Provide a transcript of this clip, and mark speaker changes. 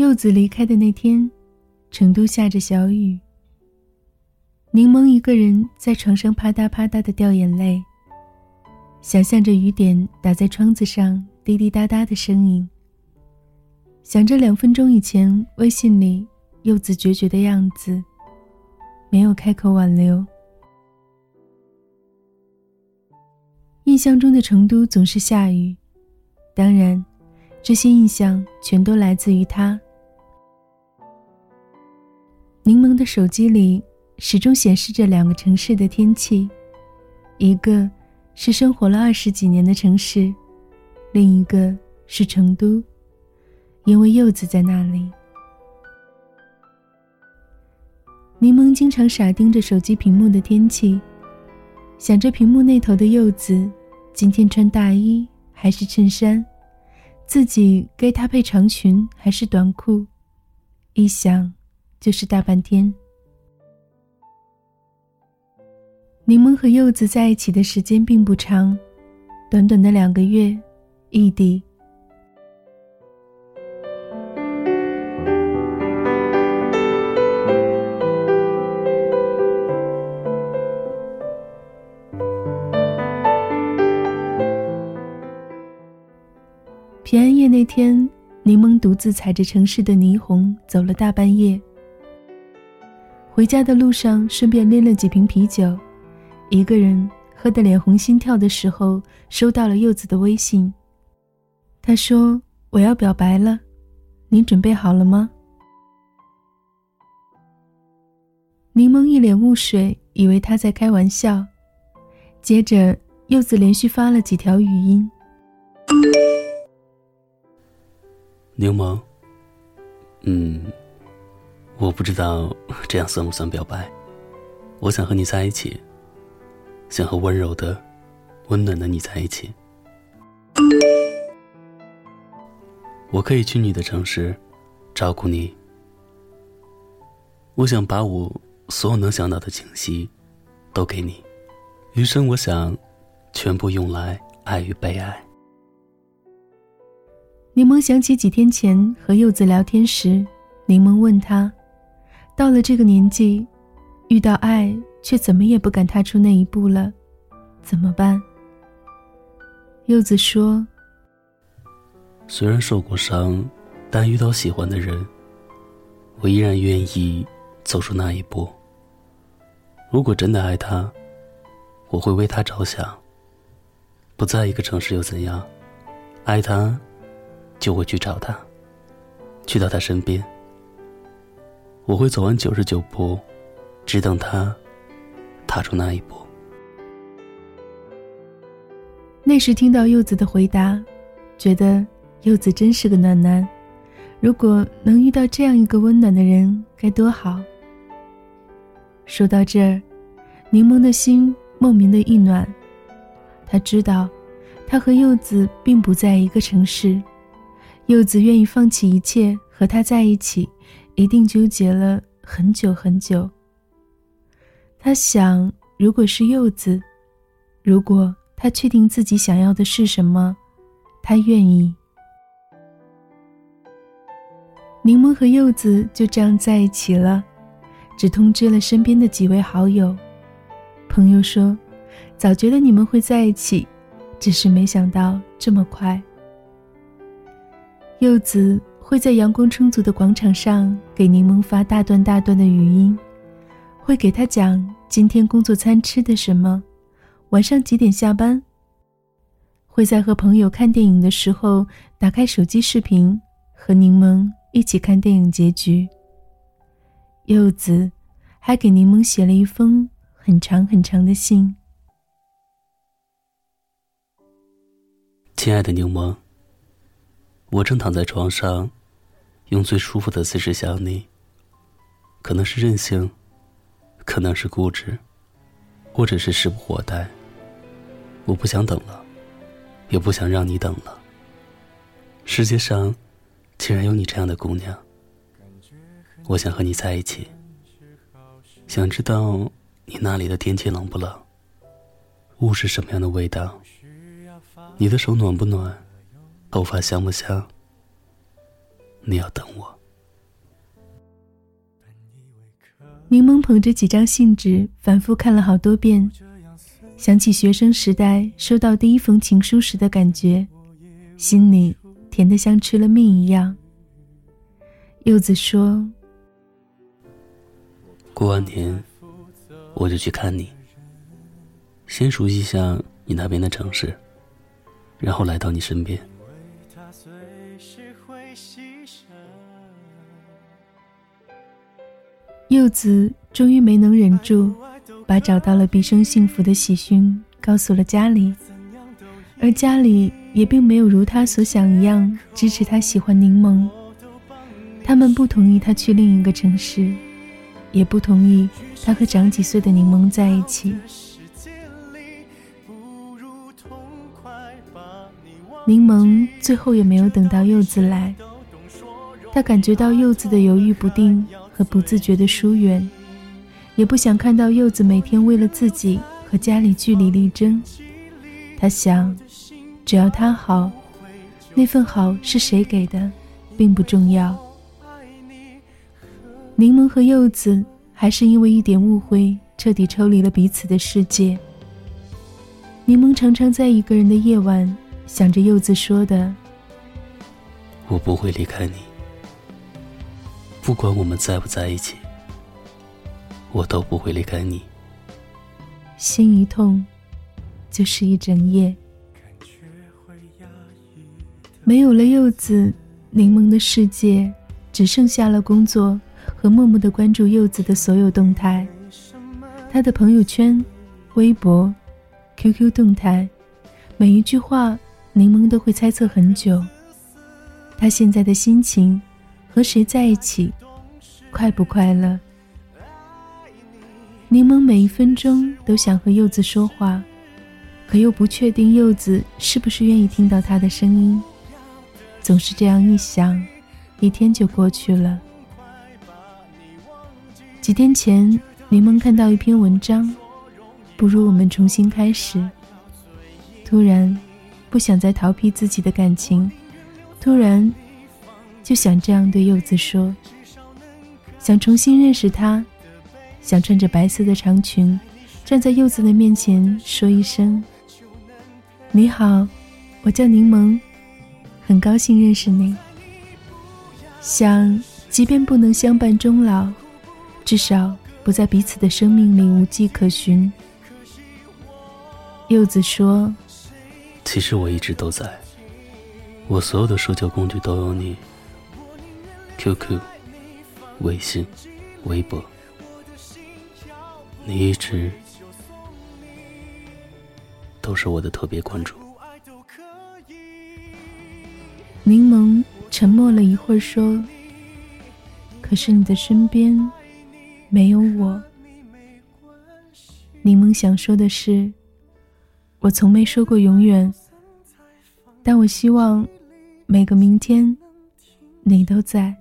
Speaker 1: 柚子离开的那天，成都下着小雨。柠檬一个人在床上啪嗒啪嗒的掉眼泪，想象着雨点打在窗子上滴滴答答的声音，想着两分钟以前微信里柚子决绝的样子，没有开口挽留。印象中的成都总是下雨，当然，这些印象全都来自于他。柠檬的手机里始终显示着两个城市的天气，一个是生活了二十几年的城市，另一个是成都，因为柚子在那里。柠檬经常傻盯着手机屏幕的天气，想着屏幕那头的柚子。今天穿大衣还是衬衫？自己该搭配长裙还是短裤？一想，就是大半天。柠檬和柚子在一起的时间并不长，短短的两个月，异地。平安夜那天，柠檬独自踩着城市的霓虹走了大半夜。回家的路上，顺便拎了几瓶啤酒，一个人喝得脸红心跳的时候，收到了柚子的微信。他说：“我要表白了，你准备好了吗？”柠檬一脸雾水，以为他在开玩笑。接着，柚子连续发了几条语音。
Speaker 2: 柠檬，嗯，我不知道 这样算不算表白。我想和你在一起，想和温柔的、温暖的你在一起。我可以去你的城市，照顾你。我想把我所有能想到的惊喜，都给你。余生，我想全部用来爱与被爱。
Speaker 1: 柠檬想起几天前和柚子聊天时，柠檬问他：“到了这个年纪，遇到爱却怎么也不敢踏出那一步了，怎么办？”柚子说：“
Speaker 2: 虽然受过伤，但遇到喜欢的人，我依然愿意走出那一步。如果真的爱他，我会为他着想。不在一个城市又怎样？爱他。”就会去找他，去到他身边。我会走完九十九步，只等他踏出那一步。
Speaker 1: 那时听到柚子的回答，觉得柚子真是个暖男。如果能遇到这样一个温暖的人，该多好。说到这儿，柠檬的心莫名的一暖。他知道，他和柚子并不在一个城市。柚子愿意放弃一切和他在一起，一定纠结了很久很久。他想，如果是柚子，如果他确定自己想要的是什么，他愿意。柠檬和柚子就这样在一起了，只通知了身边的几位好友。朋友说：“早觉得你们会在一起，只是没想到这么快。”柚子会在阳光充足的广场上给柠檬发大段大段的语音，会给他讲今天工作餐吃的什么，晚上几点下班。会在和朋友看电影的时候打开手机视频，和柠檬一起看电影结局。柚子还给柠檬写了一封很长很长的信。
Speaker 2: 亲爱的柠檬。我正躺在床上，用最舒服的姿势想你。可能是任性，可能是固执，或者是时不活待。我不想等了，也不想让你等了。世界上，竟然有你这样的姑娘。我想和你在一起。想知道你那里的天气冷不冷？雾是什么样的味道？你的手暖不暖？头发香不香？你要等我。
Speaker 1: 柠檬捧着几张信纸反复看了好多遍想起学生时代收到第一封情书时的感觉心里甜的像吃了蜜一样。柚子说
Speaker 2: 过完年我就去看你先熟悉一下你那边的城市然后来到你身边。
Speaker 1: 随时会牺牲柚子终于没能忍住，把找到了毕生幸福的喜讯告诉了家里，而家里也并没有如他所想一样支持他喜欢柠檬。他们不同意他去另一个城市，也不同意他和长几岁的柠檬在一起。柠檬最后也没有等到柚子来，他感觉到柚子的犹豫不定和不自觉的疏远，也不想看到柚子每天为了自己和家里据理力争。他想，只要他好，那份好是谁给的，并不重要。柠檬和柚子还是因为一点误会，彻底抽离了彼此的世界。柠檬常常在一个人的夜晚，想着柚子说的：“
Speaker 2: 我不会离开你，不管我们在不在一起，我都不会离开你。”
Speaker 1: 心一痛，就是一整夜。没有了柚子，柠檬的世界只剩下了工作。和默默的关注柚子的所有动态，他的朋友圈、微博、QQ 动态，每一句话，柠檬都会猜测很久。他现在的心情，和谁在一起，快不快乐？柠檬每一分钟都想和柚子说话，可又不确定柚子是不是愿意听到他的声音。总是这样一想，一天就过去了。几天前，柠檬看到一篇文章，不如我们重新开始。突然，不想再逃避自己的感情，突然，就想这样对柚子说：想重新认识他，想穿着白色的长裙，站在柚子的面前说一声：“你好，我叫柠檬，很高兴认识你。”想，即便不能相伴终老。至少不在彼此的生命里无迹可寻。柚子说：“
Speaker 2: 其实我一直都在，我所有的社交工具都有你，QQ、微信、微博，你一直都是我的特别关注。”
Speaker 1: 柠檬沉默了一会儿说：“可是你的身边……”没有我，柠檬想说的是，我从没说过永远，但我希望每个明天，你都在。